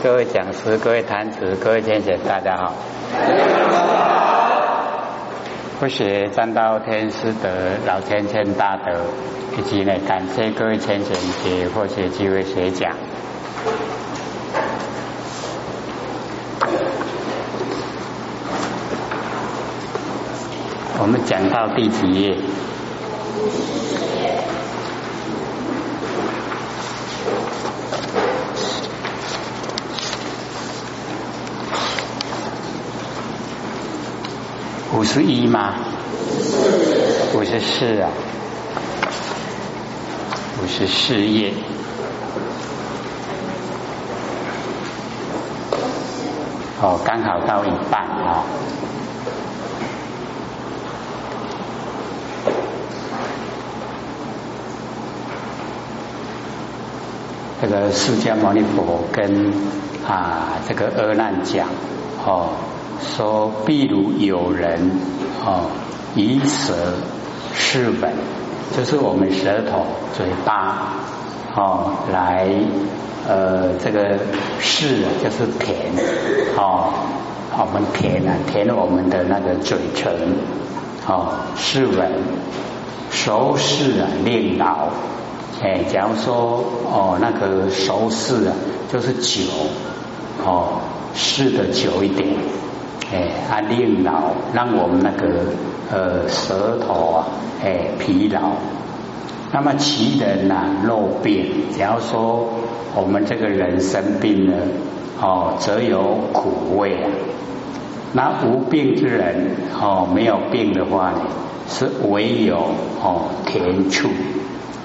各位讲师、各位坛子、各位天贤，大家好。不学占道天师德老天谦大德，以及呢感谢各位天贤给或学机会学讲。我们讲到第几页？五十一吗？五十四啊，五十四页。哦，刚好到一半啊。这个释迦牟尼佛跟啊这个阿难讲哦。说，譬如有人哦，以舌试本，就是我们舌头、嘴巴哦，来呃，这个试就是舔哦，我们舔啊，舔我们的那个嘴唇哦，试闻，熟视啊，令老，哎，假如说哦，那个熟视啊，就是久哦，试的久一点。哎，啊，令老让我们那个呃舌头啊，哎疲劳。那么其人呐，肉病。假如说我们这个人生病了，哦，则有苦味啊。那无病之人，哦，没有病的话呢，是唯有哦甜处，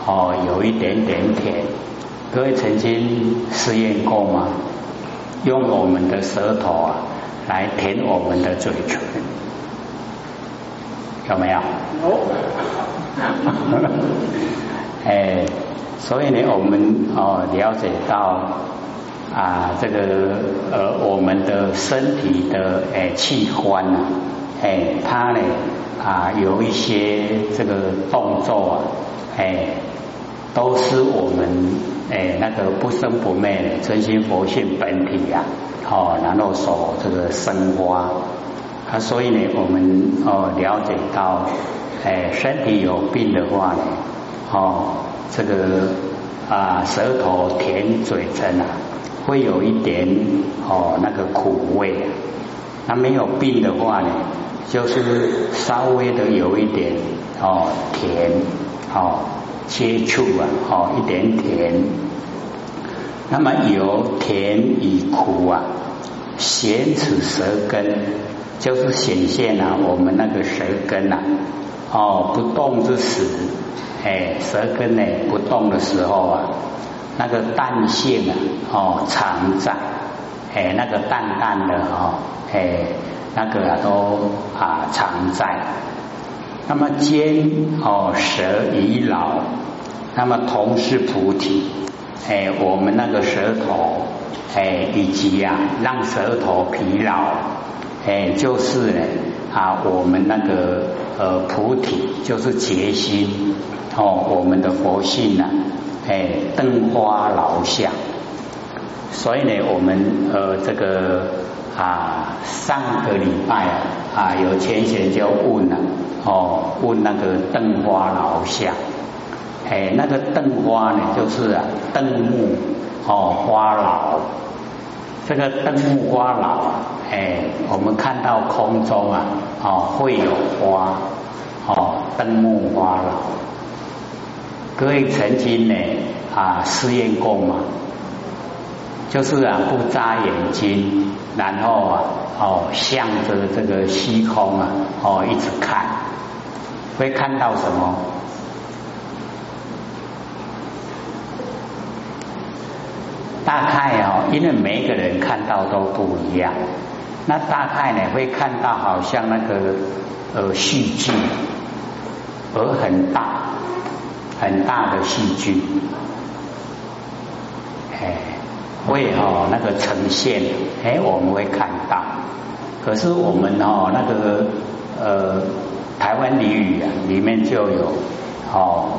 哦，有一点点甜。各位曾经试验过吗？用我们的舌头啊。来舔我们的嘴唇，有没有？有。哎，所以呢，我们哦了解到啊，这个呃，我们的身体的哎器官呢，哎，它呢啊有一些这个动作啊，哎，都是我们哎那个不生不灭的真心佛性本体呀。哦，然后所这个生花啊，所以呢，我们哦了解到，哎，身体有病的话呢，哦，这个啊舌头舔嘴唇啊，会有一点哦那个苦味。那没有病的话呢，就是稍微的有一点哦甜哦接触啊哦一点甜。那么有甜与苦啊，显此舌根，就是显现了我们那个舌根呐，哦不动之时，哎舌根呢不动的时候啊，那个淡性啊，哦常在，哎那个淡淡的哦，哎那个啊都啊常在。那么兼哦舌已老，那么同是菩提。哎，我们那个舌头，哎，以及呀，让舌头疲劳，哎，就是呢啊，我们那个呃菩提，就是决心哦，我们的佛性呐，哎，灯花老相。所以呢，我们呃这个啊，上个礼拜啊，有前贤就问了哦，问那个灯花老相。哎，那个灯花呢，就是啊，灯木哦，花老。这个灯木花老，哎，我们看到空中啊，哦，会有花，哦，灯木花老。各位曾经呢啊试验过吗？就是啊，不眨眼睛，然后啊，哦，向着这个虚空啊，哦，一直看，会看到什么？大概哦，因为每一个人看到都不一样，那大概呢会看到好像那个呃戏剧，而很大很大的戏剧，哎，会哦那个呈现，哎我们会看到，可是我们哦那个呃台湾俚语啊里面就有哦。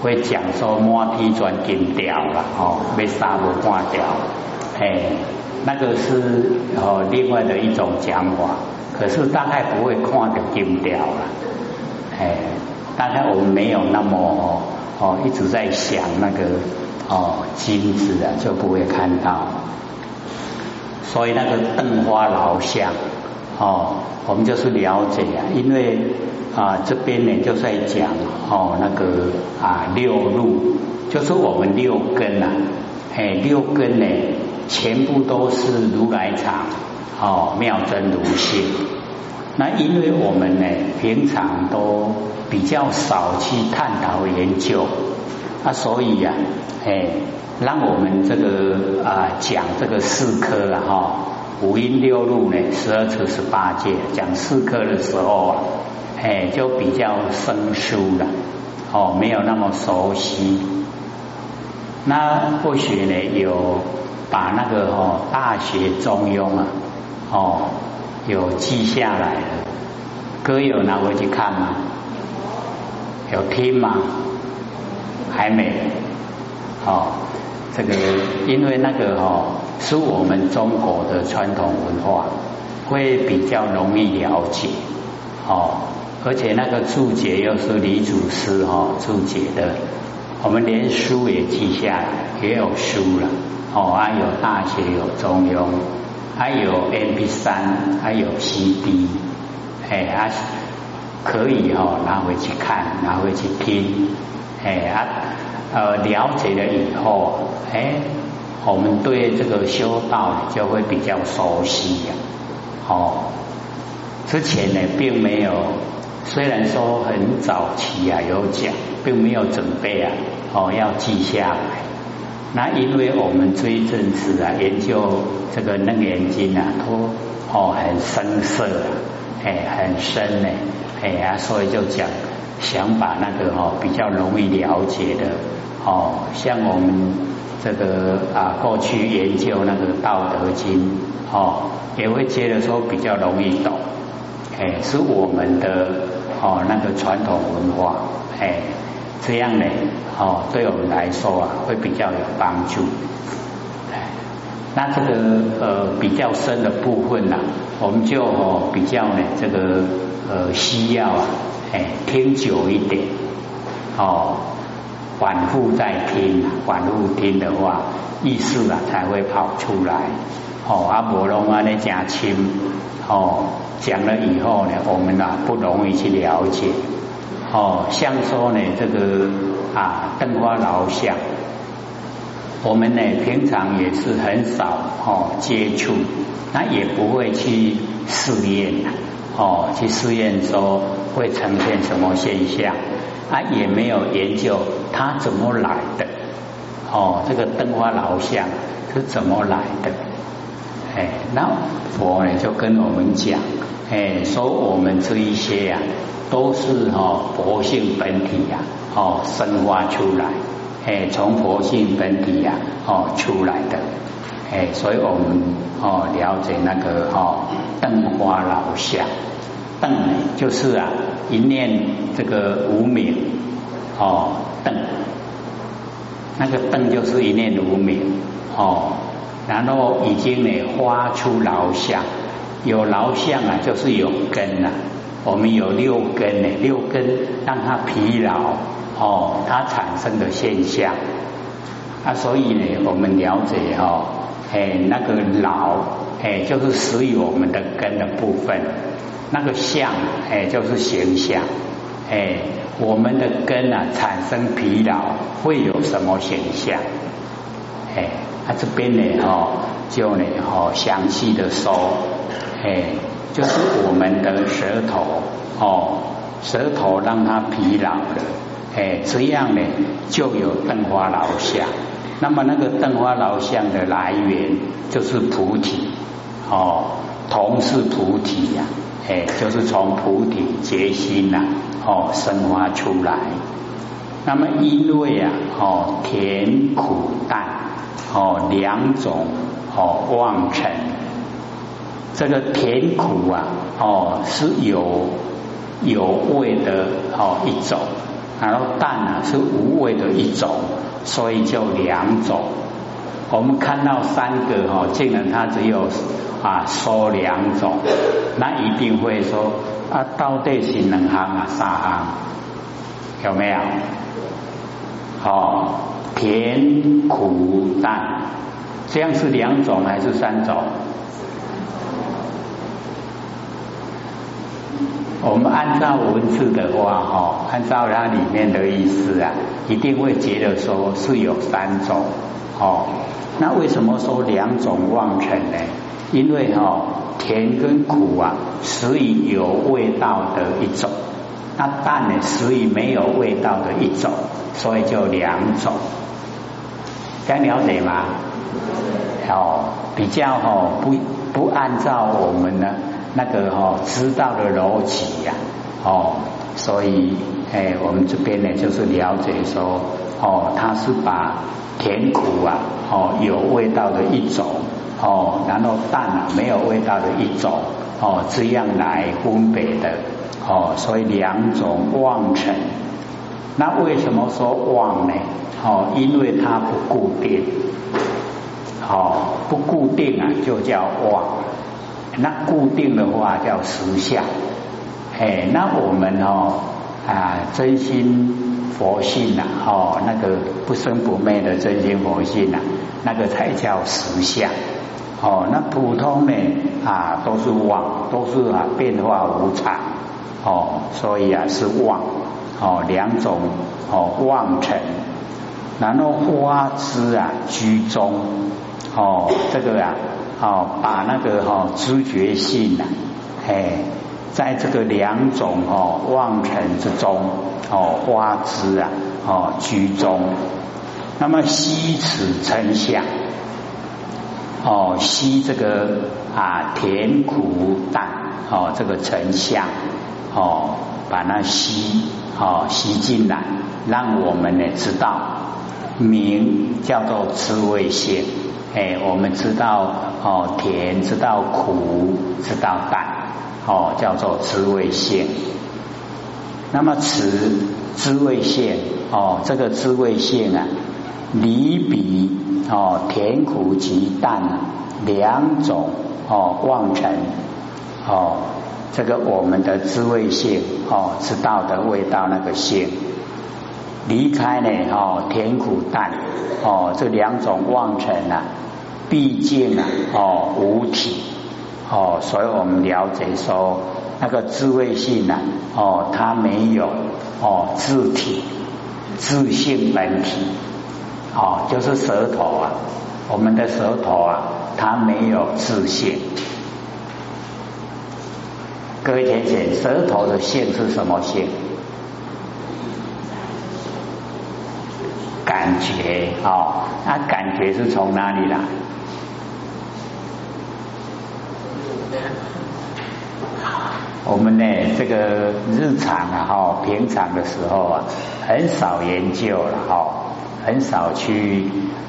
会讲说摸梯转金掉了哦，被杀不挂掉，哎，那个是哦另外的一种讲法，可是大概不会看得丢掉了，哎，大概我们没有那么哦哦一直在想那个哦金子啊，就不会看到。所以那个邓花老像哦，我们就是了解啊，因为啊这边呢就在讲哦那个啊六路，就是我们六根呐，哎六根呢全部都是如来藏哦妙真如性。那因为我们呢平常都比较少去探讨研究，啊所以呀哎。让我们这个啊讲这个四科啊哈五音六路呢十二处十八界讲四科的时候啊哎就比较生疏了哦没有那么熟悉。那或许呢有把那个哦大学中庸啊哦有记下来了，歌有拿回去看吗？有听吗？还没哦。这个因为那个哦是我们中国的传统文化，会比较容易了解哦，而且那个注解又是李祖师哈注解的，我们连书也记下，也有书了哦，还有大学有中庸，还有 MP 三，还有 CD，哎啊可以哈拿回去看，拿回去听，哎啊。呃，了解了以后，哎，我们对这个修道就会比较熟悉呀。哦，之前呢，并没有，虽然说很早期啊有讲，并没有准备啊，哦，要记下来。那因为我们这一阵子啊，研究这个楞严经啊，都哦很深涩，哎，很深呢，哎呀，所以就讲想把那个哦比较容易了解的。哦，像我们这个啊，过去研究那个《道德经》，哦，也会觉得说比较容易懂，哎，是我们的哦那个传统文化，哎，这样呢，哦，对我们来说啊，会比较有帮助。那这个呃比较深的部分呢，我们就比较呢这个呃需要啊，哎，听久一点，哦。反复在听，反复听的话，意思啊才会跑出来。哦，阿婆龙啊，那讲清，哦，讲了以后呢，我们啊不容易去了解。哦，像说呢，这个啊灯花老相，我们呢平常也是很少哦接触，那也不会去试验哦，去试验说会呈现什么现象。啊也没有研究它怎么来的，哦，这个灯花老相是怎么来的？哎，那佛呢就跟我们讲，哎，说我们这一些呀，都是哦佛性本体呀，哦生发出来，哎，从佛性本体呀，哦出来的，哎，所以我们哦了解那个哦灯花老相。灯就是啊，一念这个无名哦，灯，那个灯就是一念无名哦，然后已经呢发出劳相，有劳相啊，就是有根啊，我们有六根呢，六根让它疲劳哦，它产生的现象啊，所以呢，我们了解哦，哎，那个劳哎，就是属于我们的根的部分。那个相，哎，就是形象，哎，我们的根啊产生疲劳会有什么现象？哎，他这边呢，哦，就呢，哦，详细的说，哎，就是我们的舌头，哦，舌头让它疲劳了，哎，这样呢就有灯花老相。那么那个灯花老相的来源就是菩提，哦，同是菩提呀。哎，就是从菩提结心呐，哦，生发出来。那么因为啊，哦，甜苦淡，哦，两种哦妄尘。这个甜苦啊，哦，是有有味的哦一种，然后淡啊是无味的一种，所以就两种。我们看到三个哈，竟然它只有啊说两种，那一定会说啊到底是两行啊三行，有没有？哦，甜苦淡，这样是两种还是三种？我们按照文字的话，哈，按照它里面的意思啊，一定会觉得说是有三种，哦，那为什么说两种妄成呢？因为哈，甜跟苦啊，属于有味道的一种，那淡呢，属于没有味道的一种，所以就两种。该了解吗？哦，比较哦，不不按照我们的。那个哦知道的逻辑呀，哦，所以哎，我们这边呢就是了解说，哦，它是把甜苦啊，哦有味道的一种，哦，然后淡啊没有味道的一种，哦这样来分别的，哦，所以两种妄成。那为什么说妄呢？哦，因为它不固定，哦，不固定啊，就叫妄。那固定的话叫实相，哎，那我们哦啊真心佛性呐，哦那个不生不灭的真心佛性呐，那个才叫实相，哦那普通呢啊都是妄，都是啊变化无常，哦所以啊是妄，哦两种哦妄成，然后花枝啊居中，哦这个啊。哦，把那个哈知觉性呐，哎，在这个两种哦妄尘之中哦花枝啊哦居中，那么吸此成相，哦吸这个啊甜苦淡哦这个成相哦把那吸哦吸进来，让我们呢知道名叫做滋味性。哎，我们知道哦，甜知道苦，知道淡，哦，叫做滋味线。那么此滋味线哦，这个滋味线啊，离比哦，甜苦及淡两种哦，望成哦，这个我们的滋味线哦，知道的味道那个线。离开呢哦，甜苦淡哦，这两种妄尘啊。毕竟啊，哦，无体哦，所以我们了解说，那个智慧性啊，哦，它没有哦自体、自性本体，哦，就是舌头啊，我们的舌头啊，它没有自性。各位姐姐，舌头的性是什么性？感觉哦，那感觉是从哪里来？我们呢，这个日常啊，哈，平常的时候啊，很少研究了，哈，很少去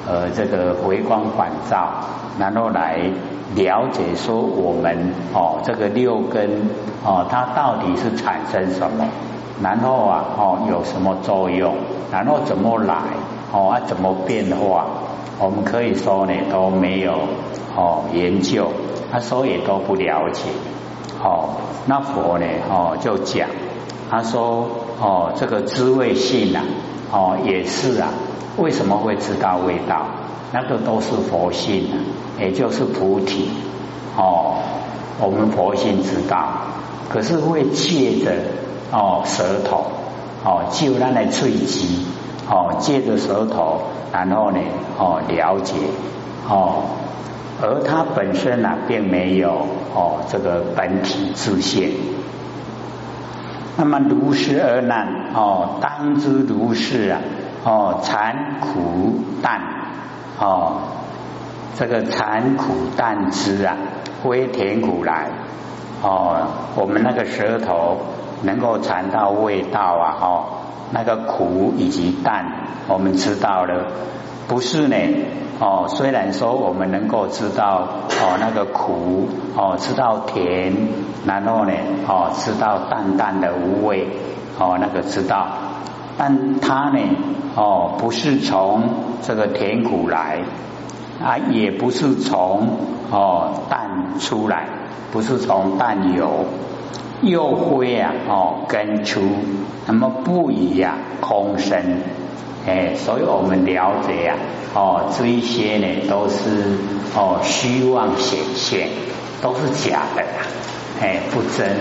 呃，这个回光返照，然后来了解说我们哦，这个六根哦，它到底是产生什么，然后啊，哦，有什么作用，然后怎么来，哦，啊，怎么变化，我们可以说呢，都没有哦研究。他说也都不了解，哦，那佛呢？哦，就讲，他说，哦，这个滋味性啊，哦，也是啊，为什么会知道味道？那个都是佛性，也就是菩提，哦，我们佛性知道，可是会借着哦舌头，哦，就那来刺激，哦，借着舌头，然后呢，哦，了解，哦。而它本身呢，并没有哦这个本体自现。那么如是而难哦，当知如是啊哦，残苦淡哦，这个残苦淡之啊，微甜苦来哦，我们那个舌头能够尝到味道啊哦，那个苦以及淡，我们知道了，不是呢。哦，虽然说我们能够知道哦那个苦哦，知道甜，然后呢哦知道淡淡的无味哦那个知道，但它呢哦不是从这个甜苦来，啊，也不是从哦淡出来，不是从淡有，又灰啊哦根出，那么不以呀空生，哎，所以我们了解呀哦这一些呢都是哦虚妄显现，都是假的啦，哎不真。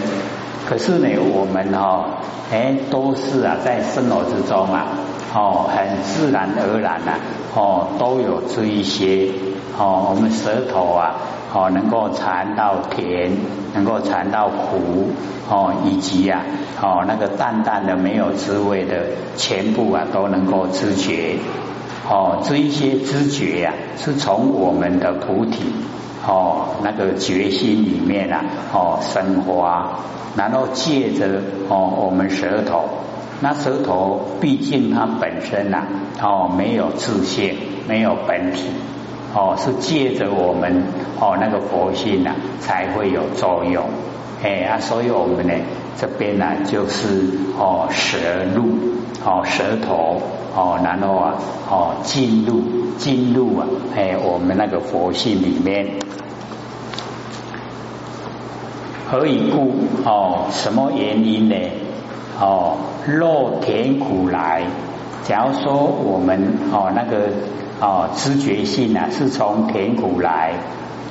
可是呢，我们哦，哎，都是啊，在生活之中啊，哦，很自然而然啊，哦，都有这一些哦，我们舌头啊，哦，能够尝到甜，能够尝到苦，哦，以及啊，哦，那个淡淡的没有滋味的，全部啊，都能够知觉，哦，这一些知觉呀，是从我们的菩提。哦，那个决心里面啊，哦，生花，然后借着哦，我们舌头，那舌头毕竟它本身呐，哦，没有自性，没有本体，哦，是借着我们哦那个佛性啊，才会有作用，哎啊，所以我们呢这边呢就是哦舌入，哦舌头，哦然后啊，哦进入进入啊，哎我们那个佛性里面。何以故？哦，什么原因呢？哦，肉甜苦来。假如说我们哦那个哦知觉性啊，是从甜苦来，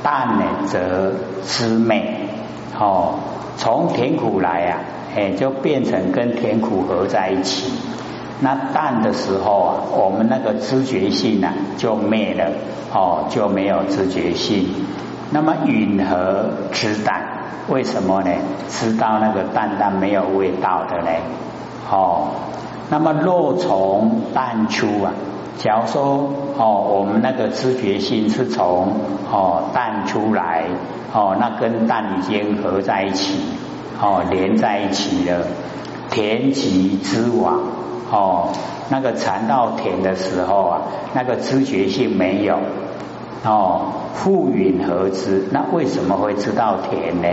淡呢则知昧。哦，从甜苦来啊，哎就变成跟甜苦合在一起。那淡的时候啊，我们那个知觉性啊就灭了，哦就没有知觉性。那么允和知淡。为什么呢？知道那个淡淡没有味道的呢？哦，那么若从淡出啊，假如说哦，我们那个知觉性是从哦淡出来，哦，那跟淡已经合在一起，哦连在一起了，田极之往，哦，那个尝到甜的时候啊，那个知觉性没有。哦，复允何知？那为什么会知道甜呢？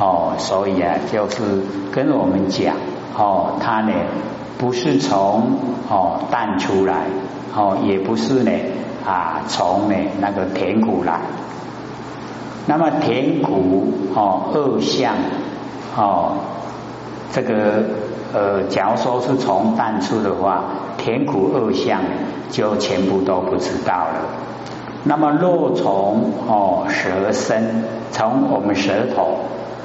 哦，所以啊，就是跟我们讲，哦，它呢不是从哦淡出来，哦，也不是呢啊从呢那个甜苦来。那么甜苦哦二相哦，这个呃，假如说是从淡出的话，甜苦二相就全部都不知道了。那么若从哦舌身，从我们舌头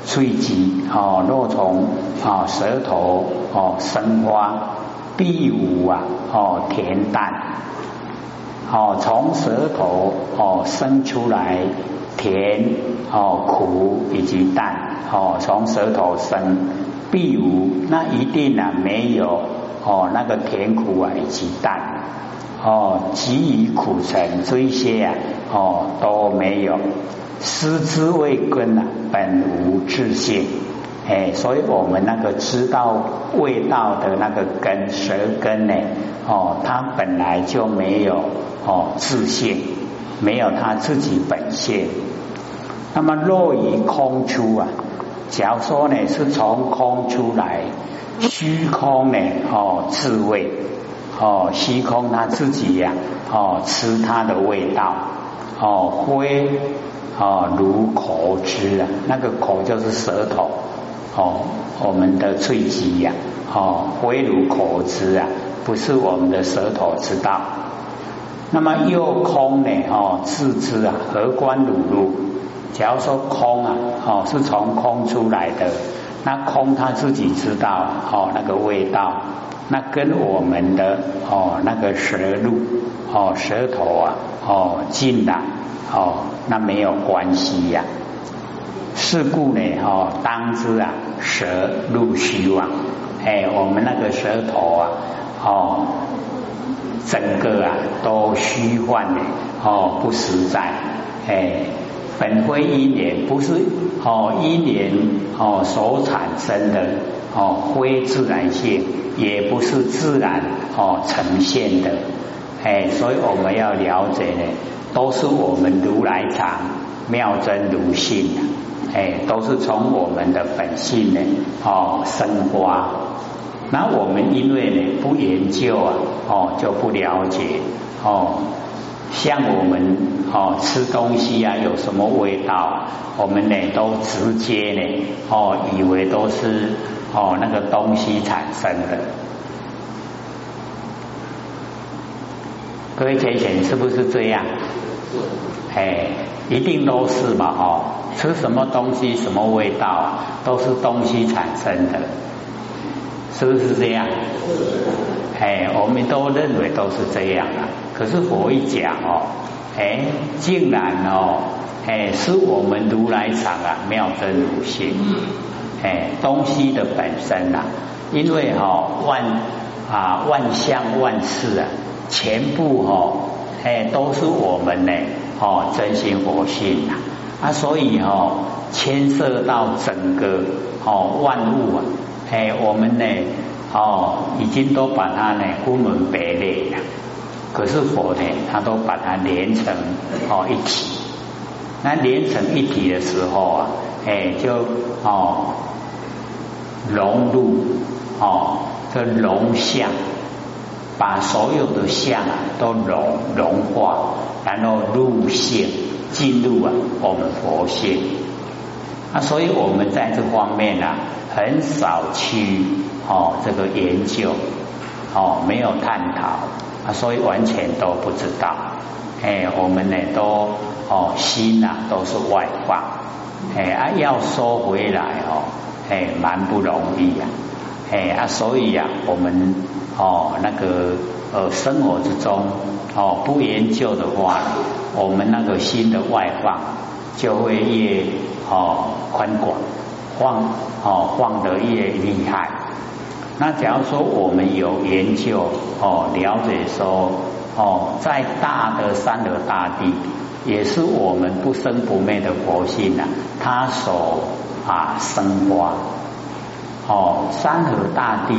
吹集哦，若从啊舌头哦生花，必无啊哦甜淡，哦从舌头哦生出来甜哦苦以及淡哦从舌头生必无，那一定啊没有哦那个甜苦啊以及淡。哦，给予苦尘这一些啊，哦都没有，失之未根啊，本无自性，哎，所以我们那个知道味道的那个根舌根呢，哦，它本来就没有哦自性，没有它自己本性。那么若于空出啊，假如说呢是从空出来，虚空呢哦自味。哦，虚空他自己呀，哦，吃它的味道，哦，灰哦如口汁啊，那个口就是舌头，哦，我们的脆肌呀，哦，灰如口汁啊，不是我们的舌头知道。那么又空呢，哦，自知啊，何关乳入？假如说空啊，哦，是从空出来的，那空他自己知道，哦，那个味道。那跟我们的哦那个舌路哦舌头啊哦进来哦那没有关系呀。是故呢哦当知啊舌入虚妄。哎我们那个舌头啊哦整个啊都虚幻的哦不实在。哎本非因缘不是哦因缘哦所产生的。哦，非自然性，也不是自然哦呈现的，哎，所以我们要了解呢，都是我们如来藏妙真如性，哎，都是从我们的本性呢哦生花。那我们因为呢不研究啊，哦就不了解哦，像我们哦吃东西啊有什么味道，我们呢都直接呢哦以为都是哦那个东西产生的。各位浅浅是不是这样？哎，一定都是嘛哦，吃什么东西什么味道都是东西产生的，是不是这样？哎，我们都认为都是这样啊。可是佛一讲哦，哎，竟然哦，哎，是我们如来藏啊，妙真如性，哎，东西的本身呐，因为哈万啊万象万事啊，全部哈哎都是我们呢哦真心佛性呐啊，所以哦牵涉到整个哦万物啊，哎我们呢。哦，已经都把它呢分门别类了。可是佛呢，他都把它连成哦一体。那连成一体的时候啊，哎，就哦融入哦这融相，把所有的相都融融化，然后入性进入啊我们佛性。那所以我们在这方面呢，很少去。哦，这个研究哦，没有探讨啊，所以完全都不知道。哎，我们呢都哦心呐都是外放，哎啊要收回来哦，哎蛮不容易呀。哎啊，所以呀，我们哦那个呃生活之中哦不研究的话，我们那个心的外放就会越哦宽广，放哦放得越厉害。那假如说我们有研究哦，了解说哦，在大的山河大地，也是我们不生不灭的佛性啊，它所啊生花哦，山河大地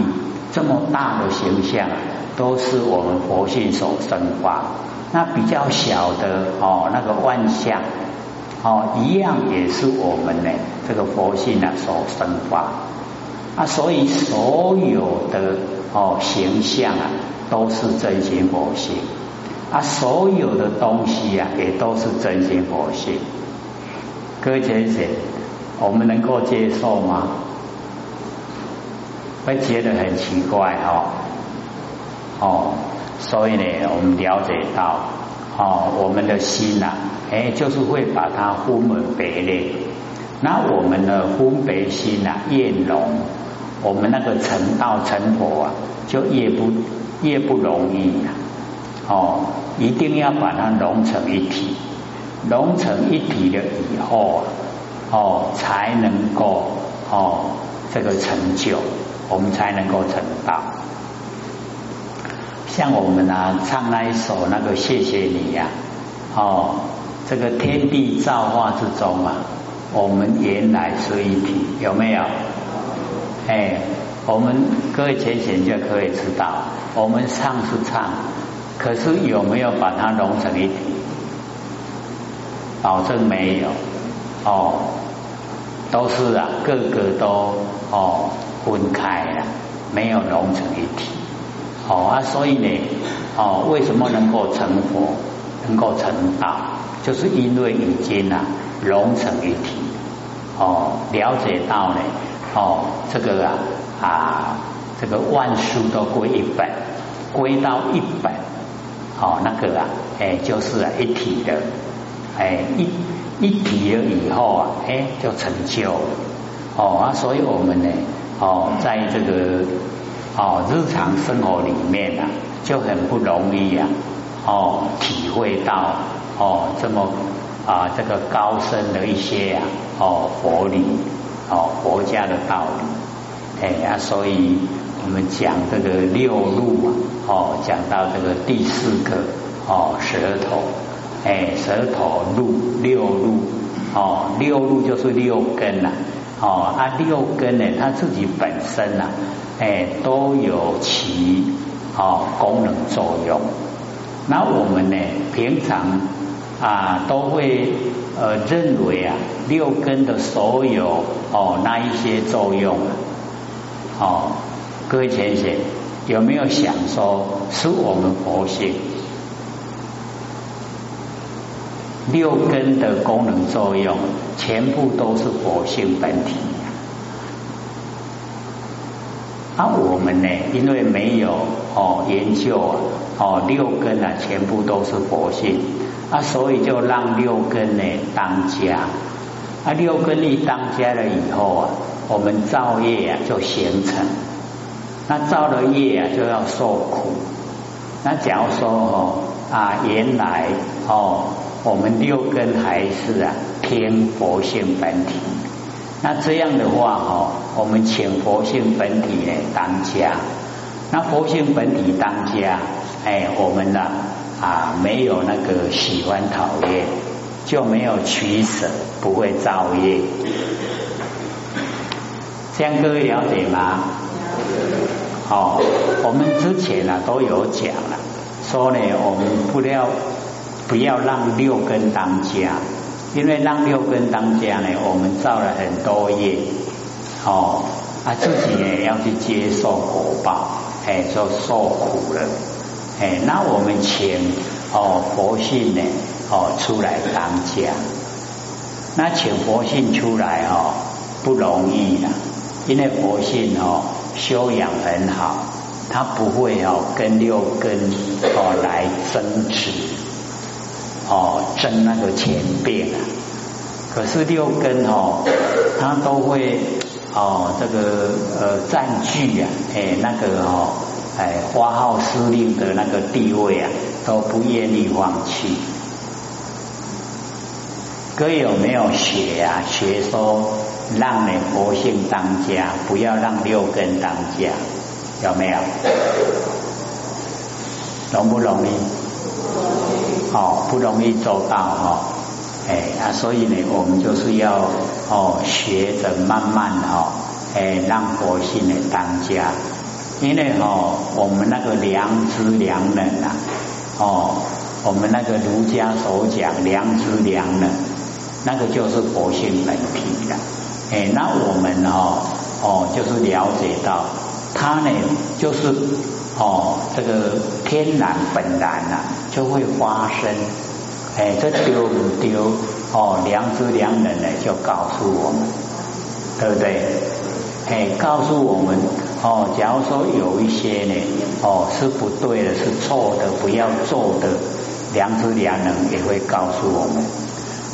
这么大的形象，都是我们佛性所生发。那比较小的哦，那个万象哦，一样也是我们呢这个佛性啊所生发。啊，所以所有的哦形象啊，都是真心佛性啊，所有的东西啊，也都是真心佛性。各位先生，我们能够接受吗？会觉得很奇怪哦，哦，所以呢，我们了解到哦，我们的心呐，哎，就是会把它分门别类。那我们的分别心呐，越浓。我们那个成道成佛啊，就越不越不容易呀！哦，一定要把它融成一体，融成一体了以后啊，哦，才能够哦这个成就，我们才能够成道。像我们啊唱那一首那个谢谢你呀，哦，这个天地造化之中啊，我们原来是一体，有没有？哎，我们各位浅显就可以知道，我们唱是唱，可是有没有把它融成一体？保证没有哦，都是啊，个个都哦分开了，没有融成一体。哦啊，所以呢，哦，为什么能够成佛，能够成道，就是因为已经啊融成一体，哦，了解到呢。哦，这个啊啊，这个万书都归一本，归到一本，哦，那个啊，哎，就是一体的，哎一一体了以后啊，哎就成就，哦啊，所以我们呢，哦，在这个哦日常生活里面啊，就很不容易呀，哦，体会到哦这么啊这个高深的一些啊哦佛理。哦，佛家的道理，哎啊，所以我们讲这个六路啊，哦，讲到这个第四个哦，舌头，哎，舌头路六路，哦，六路就是六根呐，哦，啊，六根呢，它自己本身呐，哎，都有其哦功能作用。那我们呢，平常啊，都会。呃，认为啊，六根的所有哦，那一些作用，哦，各位浅显有没有想说，是我们佛性？六根的功能作用，全部都是佛性本体。啊，我们呢，因为没有哦研究啊，哦六根啊，全部都是佛性啊，所以就让六根呢当家。啊，六根一当家了以后啊，我们造业啊就形成。那造了业啊，就要受苦。那假如说哦啊，原来哦，我们六根还是啊偏佛性本体。那这样的话哈，我们请佛性本体呢当家。那佛性本体当家，哎，我们呢啊没有那个喜欢讨厌，就没有取舍，不会造业。这样各位了解吗？哦，我们之前呢都有讲了，说呢我们不要不要让六根当家。因为让六根当家呢，我们造了很多业，哦，啊自己也要去接受果报，哎，就受苦了，哎，那我们请哦佛性呢，哦出来当家，那请佛性出来哦不容易的，因为佛性哦修养很好，他不会哦跟六根哦来争执。哦，争那个钱变啊，可是六根哦，它都会哦，这个呃占据啊，哎那个哦，哎花号司令的那个地位啊，都不愿意放弃。各位有没有学啊？学说让你佛性当家，不要让六根当家，有没有？容不容易？哦，不容易做到哈，哎啊，所以呢，我们就是要哦，学着慢慢哈，哎，让佛性呢当家，因为哈，我们那个良知良能啊，哦，我们那个儒家所讲良知良能，那个就是佛性本体的，哎，那我们哈，哦，就是了解到，它呢，就是。哦，这个天然本然呐，就会发生。哎，这丢不丢？哦，良知良能呢，就告诉我们，对不对？哎，告诉我们哦，假如说有一些呢，哦是不对的，是错的，不要做的，良知良能也会告诉我们。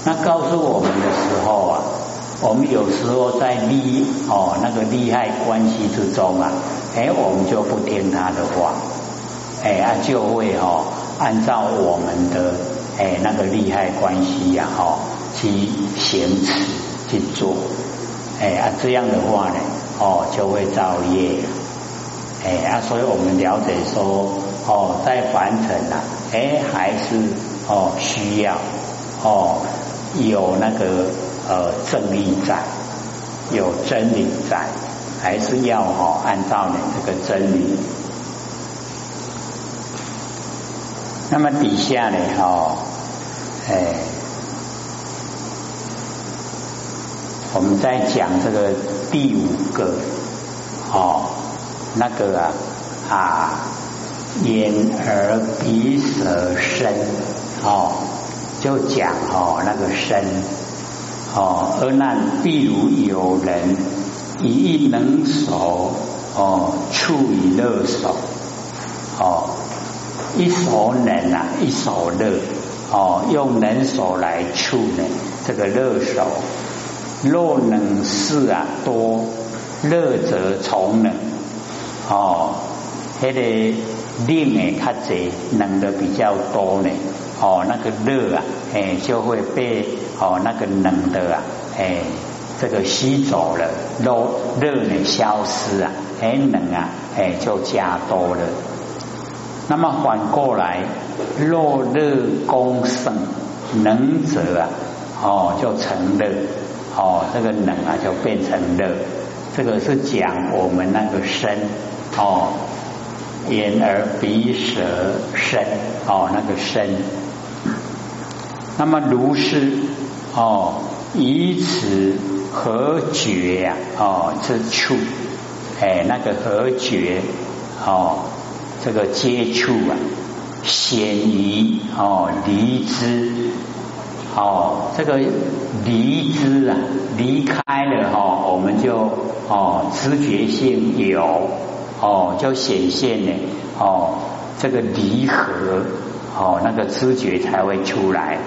那告诉我们的时候啊。我们有时候在利哦那个利害关系之中啊，哎，我们就不听他的话，哎啊，就会哦按照我们的哎那个利害关系呀哈去行持去做，哎啊这样的话呢哦就会造业，哎啊，所以我们了解说哦在凡尘啊，哎还是哦需要哦有那个。呃，正义在，有真理在，还是要哈按照你这个真理。那么底下呢，哈，哎，我们在讲这个第五个，哦，那个啊啊，眼耳鼻舌身，哦，就讲哦那个身。哦，而那譬如有人以一能手哦触以乐手哦，一手能啊，一手乐哦，用能手来触呢，这个乐手若能事啊多，乐则从能哦，那个令诶较济，能的比较多呢哦，那个乐啊，哎就会被。哦，那个冷的啊，哎，这个吸走了，热热呢消失啊，哎冷啊，哎就加多了。那么反过来，若热功盛，能者啊，哦就成热，哦这个冷啊就变成热。这个是讲我们那个身，哦眼耳鼻舌身，哦那个身。那么如是。哦，以此和觉呀，哦这处，哎，那个和觉，哦，这个接触啊，显于哦离之，哦，这个离之啊，离开了哈，我们就哦知觉性有哦，就显现呢哦，这个离合哦，那个知觉才会出来。